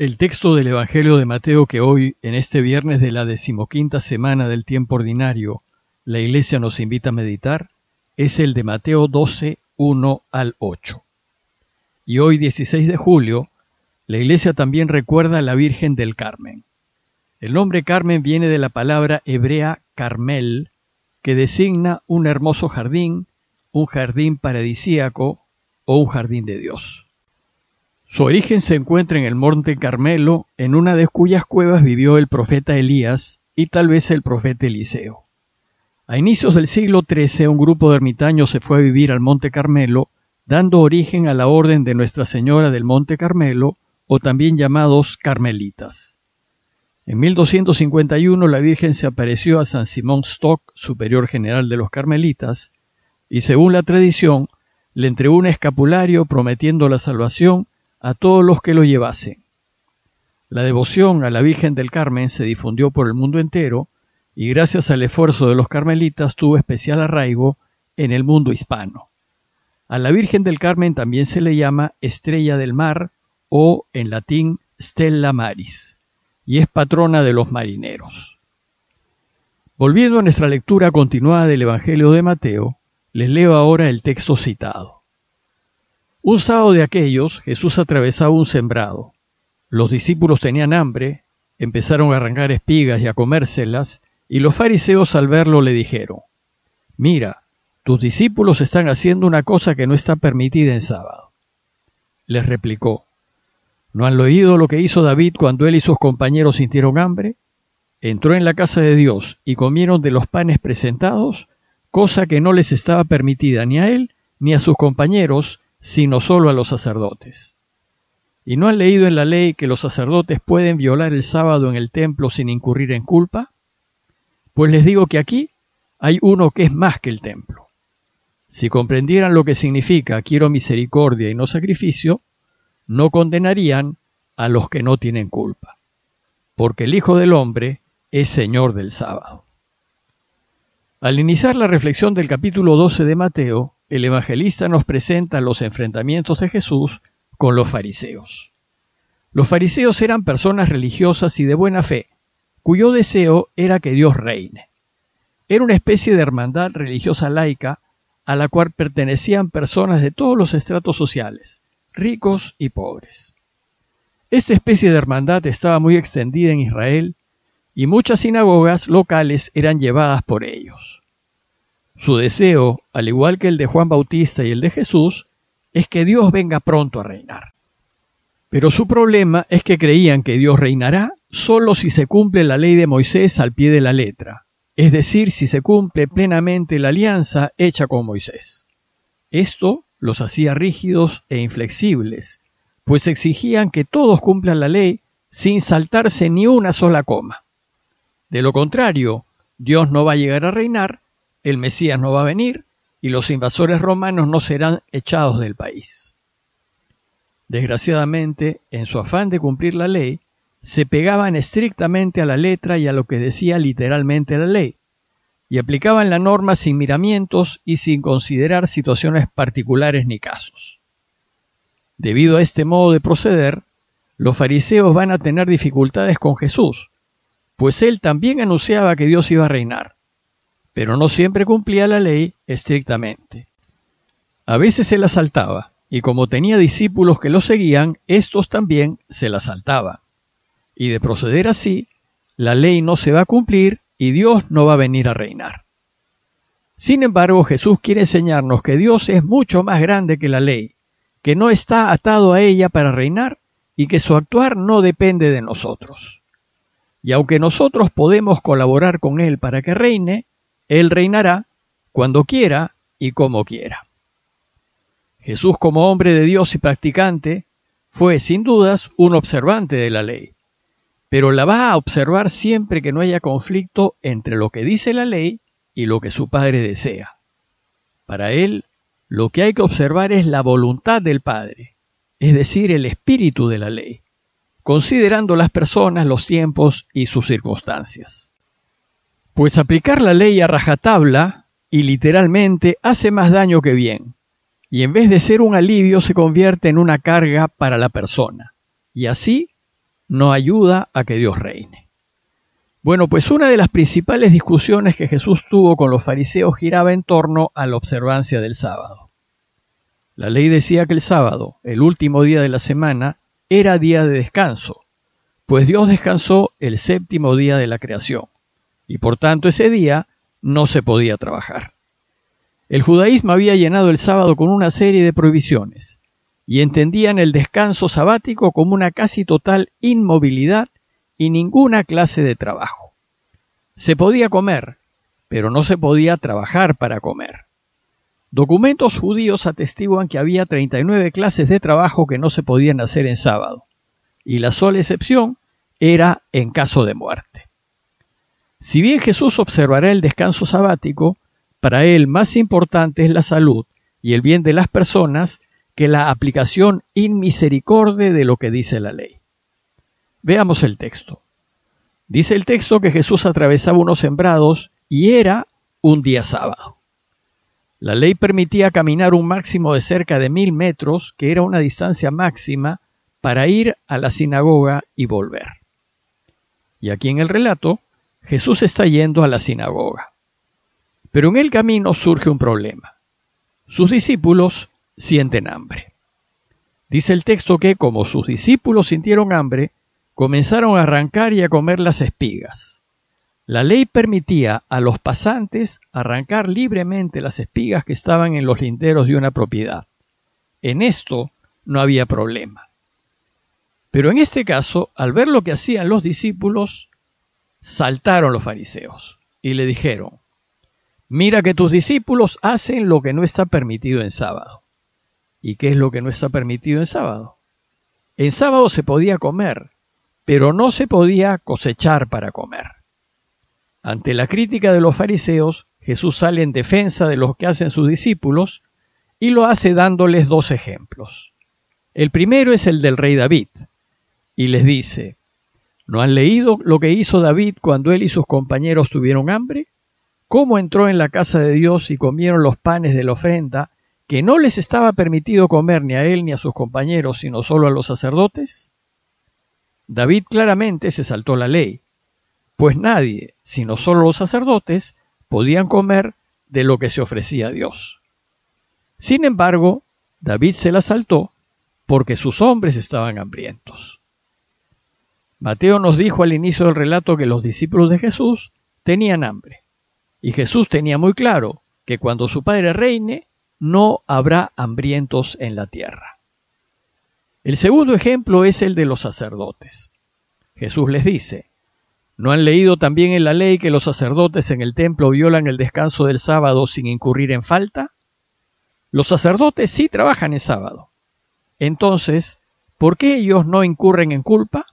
El texto del Evangelio de Mateo que hoy, en este viernes de la decimoquinta semana del tiempo ordinario, la Iglesia nos invita a meditar, es el de Mateo 12, 1 al 8. Y hoy, 16 de julio, la Iglesia también recuerda a la Virgen del Carmen. El nombre Carmen viene de la palabra hebrea Carmel, que designa un hermoso jardín, un jardín paradisíaco o un jardín de Dios. Su origen se encuentra en el Monte Carmelo, en una de cuyas cuevas vivió el profeta Elías y tal vez el profeta Eliseo. A inicios del siglo XIII un grupo de ermitaños se fue a vivir al Monte Carmelo, dando origen a la orden de Nuestra Señora del Monte Carmelo, o también llamados carmelitas. En 1251 la Virgen se apareció a San Simón Stock, superior general de los carmelitas, y según la tradición, le entregó un escapulario prometiendo la salvación a todos los que lo llevasen. La devoción a la Virgen del Carmen se difundió por el mundo entero y gracias al esfuerzo de los carmelitas tuvo especial arraigo en el mundo hispano. A la Virgen del Carmen también se le llama Estrella del Mar o en latín Stella Maris y es patrona de los marineros. Volviendo a nuestra lectura continuada del Evangelio de Mateo, les leo ahora el texto citado. Un sábado de aquellos, Jesús atravesaba un sembrado. Los discípulos tenían hambre, empezaron a arrancar espigas y a comérselas, y los fariseos al verlo le dijeron, Mira, tus discípulos están haciendo una cosa que no está permitida en sábado. Les replicó, ¿no han oído lo que hizo David cuando él y sus compañeros sintieron hambre? Entró en la casa de Dios y comieron de los panes presentados, cosa que no les estaba permitida ni a él ni a sus compañeros, sino solo a los sacerdotes. ¿Y no han leído en la ley que los sacerdotes pueden violar el sábado en el templo sin incurrir en culpa? Pues les digo que aquí hay uno que es más que el templo. Si comprendieran lo que significa quiero misericordia y no sacrificio, no condenarían a los que no tienen culpa, porque el Hijo del Hombre es Señor del sábado. Al iniciar la reflexión del capítulo 12 de Mateo, el evangelista nos presenta los enfrentamientos de Jesús con los fariseos. Los fariseos eran personas religiosas y de buena fe, cuyo deseo era que Dios reine. Era una especie de hermandad religiosa laica a la cual pertenecían personas de todos los estratos sociales, ricos y pobres. Esta especie de hermandad estaba muy extendida en Israel y muchas sinagogas locales eran llevadas por ellos. Su deseo, al igual que el de Juan Bautista y el de Jesús, es que Dios venga pronto a reinar. Pero su problema es que creían que Dios reinará solo si se cumple la ley de Moisés al pie de la letra, es decir, si se cumple plenamente la alianza hecha con Moisés. Esto los hacía rígidos e inflexibles, pues exigían que todos cumplan la ley sin saltarse ni una sola coma. De lo contrario, Dios no va a llegar a reinar el Mesías no va a venir y los invasores romanos no serán echados del país. Desgraciadamente, en su afán de cumplir la ley, se pegaban estrictamente a la letra y a lo que decía literalmente la ley, y aplicaban la norma sin miramientos y sin considerar situaciones particulares ni casos. Debido a este modo de proceder, los fariseos van a tener dificultades con Jesús, pues él también anunciaba que Dios iba a reinar pero no siempre cumplía la ley estrictamente. A veces se la saltaba, y como tenía discípulos que lo seguían, estos también se la saltaban. Y de proceder así, la ley no se va a cumplir y Dios no va a venir a reinar. Sin embargo, Jesús quiere enseñarnos que Dios es mucho más grande que la ley, que no está atado a ella para reinar y que su actuar no depende de nosotros. Y aunque nosotros podemos colaborar con Él para que reine, él reinará cuando quiera y como quiera. Jesús como hombre de Dios y practicante fue sin dudas un observante de la ley, pero la va a observar siempre que no haya conflicto entre lo que dice la ley y lo que su Padre desea. Para él, lo que hay que observar es la voluntad del Padre, es decir, el espíritu de la ley, considerando las personas, los tiempos y sus circunstancias. Pues aplicar la ley a rajatabla y literalmente hace más daño que bien, y en vez de ser un alivio se convierte en una carga para la persona, y así no ayuda a que Dios reine. Bueno, pues una de las principales discusiones que Jesús tuvo con los fariseos giraba en torno a la observancia del sábado. La ley decía que el sábado, el último día de la semana, era día de descanso, pues Dios descansó el séptimo día de la creación, y por tanto ese día no se podía trabajar. El judaísmo había llenado el sábado con una serie de prohibiciones, y entendían el descanso sabático como una casi total inmovilidad y ninguna clase de trabajo. Se podía comer, pero no se podía trabajar para comer. Documentos judíos atestiguan que había 39 clases de trabajo que no se podían hacer en sábado, y la sola excepción era en caso de muerte. Si bien Jesús observará el descanso sabático, para él más importante es la salud y el bien de las personas que la aplicación inmisericorde de lo que dice la ley. Veamos el texto. Dice el texto que Jesús atravesaba unos sembrados y era un día sábado. La ley permitía caminar un máximo de cerca de mil metros, que era una distancia máxima para ir a la sinagoga y volver. Y aquí en el relato, Jesús está yendo a la sinagoga. Pero en el camino surge un problema. Sus discípulos sienten hambre. Dice el texto que como sus discípulos sintieron hambre, comenzaron a arrancar y a comer las espigas. La ley permitía a los pasantes arrancar libremente las espigas que estaban en los linderos de una propiedad. En esto no había problema. Pero en este caso, al ver lo que hacían los discípulos, saltaron los fariseos y le dijeron, Mira que tus discípulos hacen lo que no está permitido en sábado. ¿Y qué es lo que no está permitido en sábado? En sábado se podía comer, pero no se podía cosechar para comer. Ante la crítica de los fariseos, Jesús sale en defensa de lo que hacen sus discípulos y lo hace dándoles dos ejemplos. El primero es el del rey David, y les dice, ¿no han leído lo que hizo David cuando él y sus compañeros tuvieron hambre? cómo entró en la casa de Dios y comieron los panes de la ofrenda, que no les estaba permitido comer ni a él ni a sus compañeros, sino solo a los sacerdotes? David claramente se saltó la ley, pues nadie, sino solo los sacerdotes, podían comer de lo que se ofrecía a Dios. Sin embargo, David se la saltó porque sus hombres estaban hambrientos. Mateo nos dijo al inicio del relato que los discípulos de Jesús tenían hambre. Y Jesús tenía muy claro que cuando su Padre reine, no habrá hambrientos en la tierra. El segundo ejemplo es el de los sacerdotes. Jesús les dice, ¿no han leído también en la ley que los sacerdotes en el templo violan el descanso del sábado sin incurrir en falta? Los sacerdotes sí trabajan en sábado. Entonces, ¿por qué ellos no incurren en culpa?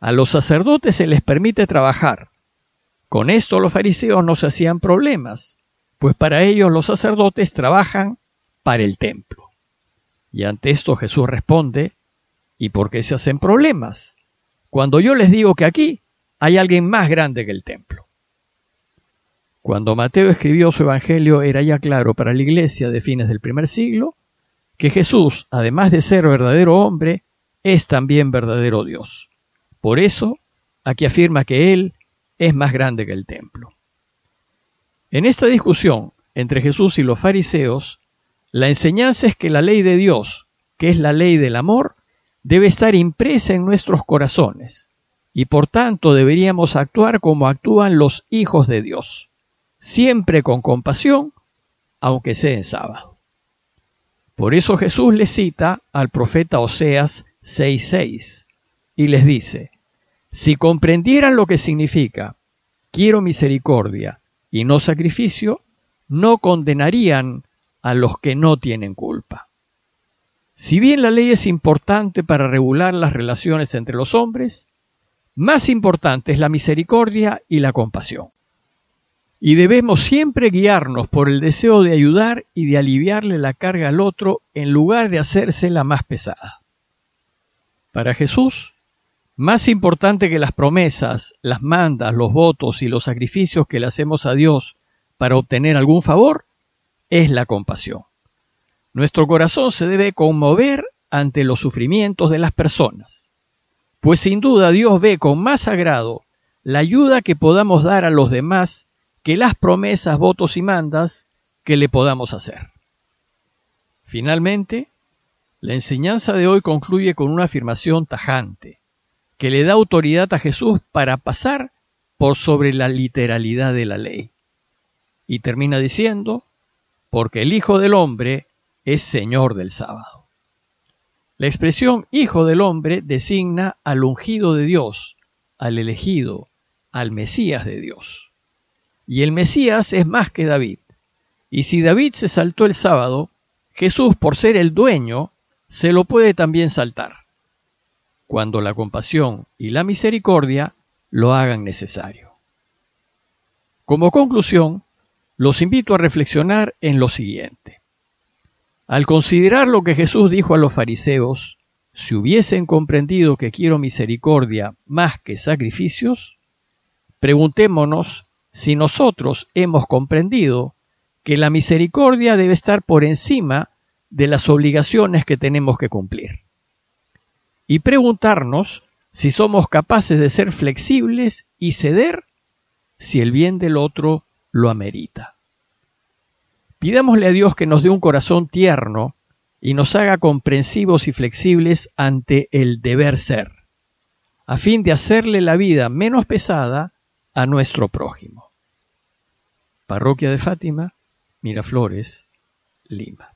A los sacerdotes se les permite trabajar, con esto los fariseos no se hacían problemas, pues para ellos los sacerdotes trabajan para el templo. Y ante esto Jesús responde, ¿y por qué se hacen problemas? Cuando yo les digo que aquí hay alguien más grande que el templo. Cuando Mateo escribió su evangelio era ya claro para la iglesia de fines del primer siglo que Jesús, además de ser verdadero hombre, es también verdadero Dios. Por eso, aquí afirma que Él es más grande que el templo. En esta discusión entre Jesús y los fariseos, la enseñanza es que la ley de Dios, que es la ley del amor, debe estar impresa en nuestros corazones, y por tanto deberíamos actuar como actúan los hijos de Dios, siempre con compasión, aunque sea en sábado. Por eso Jesús les cita al profeta Oseas 6:6 y les dice, si comprendieran lo que significa quiero misericordia y no sacrificio, no condenarían a los que no tienen culpa. Si bien la ley es importante para regular las relaciones entre los hombres, más importante es la misericordia y la compasión. Y debemos siempre guiarnos por el deseo de ayudar y de aliviarle la carga al otro en lugar de hacérsela más pesada. Para Jesús, más importante que las promesas, las mandas, los votos y los sacrificios que le hacemos a Dios para obtener algún favor, es la compasión. Nuestro corazón se debe conmover ante los sufrimientos de las personas. pues sin duda Dios ve con más agrado la ayuda que podamos dar a los demás que las promesas, votos y mandas que le podamos hacer. Finalmente, la enseñanza de hoy concluye con una afirmación tajante, que le da autoridad a Jesús para pasar por sobre la literalidad de la ley. Y termina diciendo, porque el Hijo del Hombre es Señor del sábado. La expresión Hijo del Hombre designa al ungido de Dios, al elegido, al Mesías de Dios. Y el Mesías es más que David. Y si David se saltó el sábado, Jesús, por ser el dueño, se lo puede también saltar, cuando la compasión y la misericordia lo hagan necesario. Como conclusión, los invito a reflexionar en lo siguiente. Al considerar lo que Jesús dijo a los fariseos, si hubiesen comprendido que quiero misericordia más que sacrificios, preguntémonos si nosotros hemos comprendido que la misericordia debe estar por encima de las obligaciones que tenemos que cumplir. Y preguntarnos si somos capaces de ser flexibles y ceder si el bien del otro lo amerita. Pidámosle a Dios que nos dé un corazón tierno y nos haga comprensivos y flexibles ante el deber ser, a fin de hacerle la vida menos pesada a nuestro prójimo. Parroquia de Fátima, Miraflores, Lima.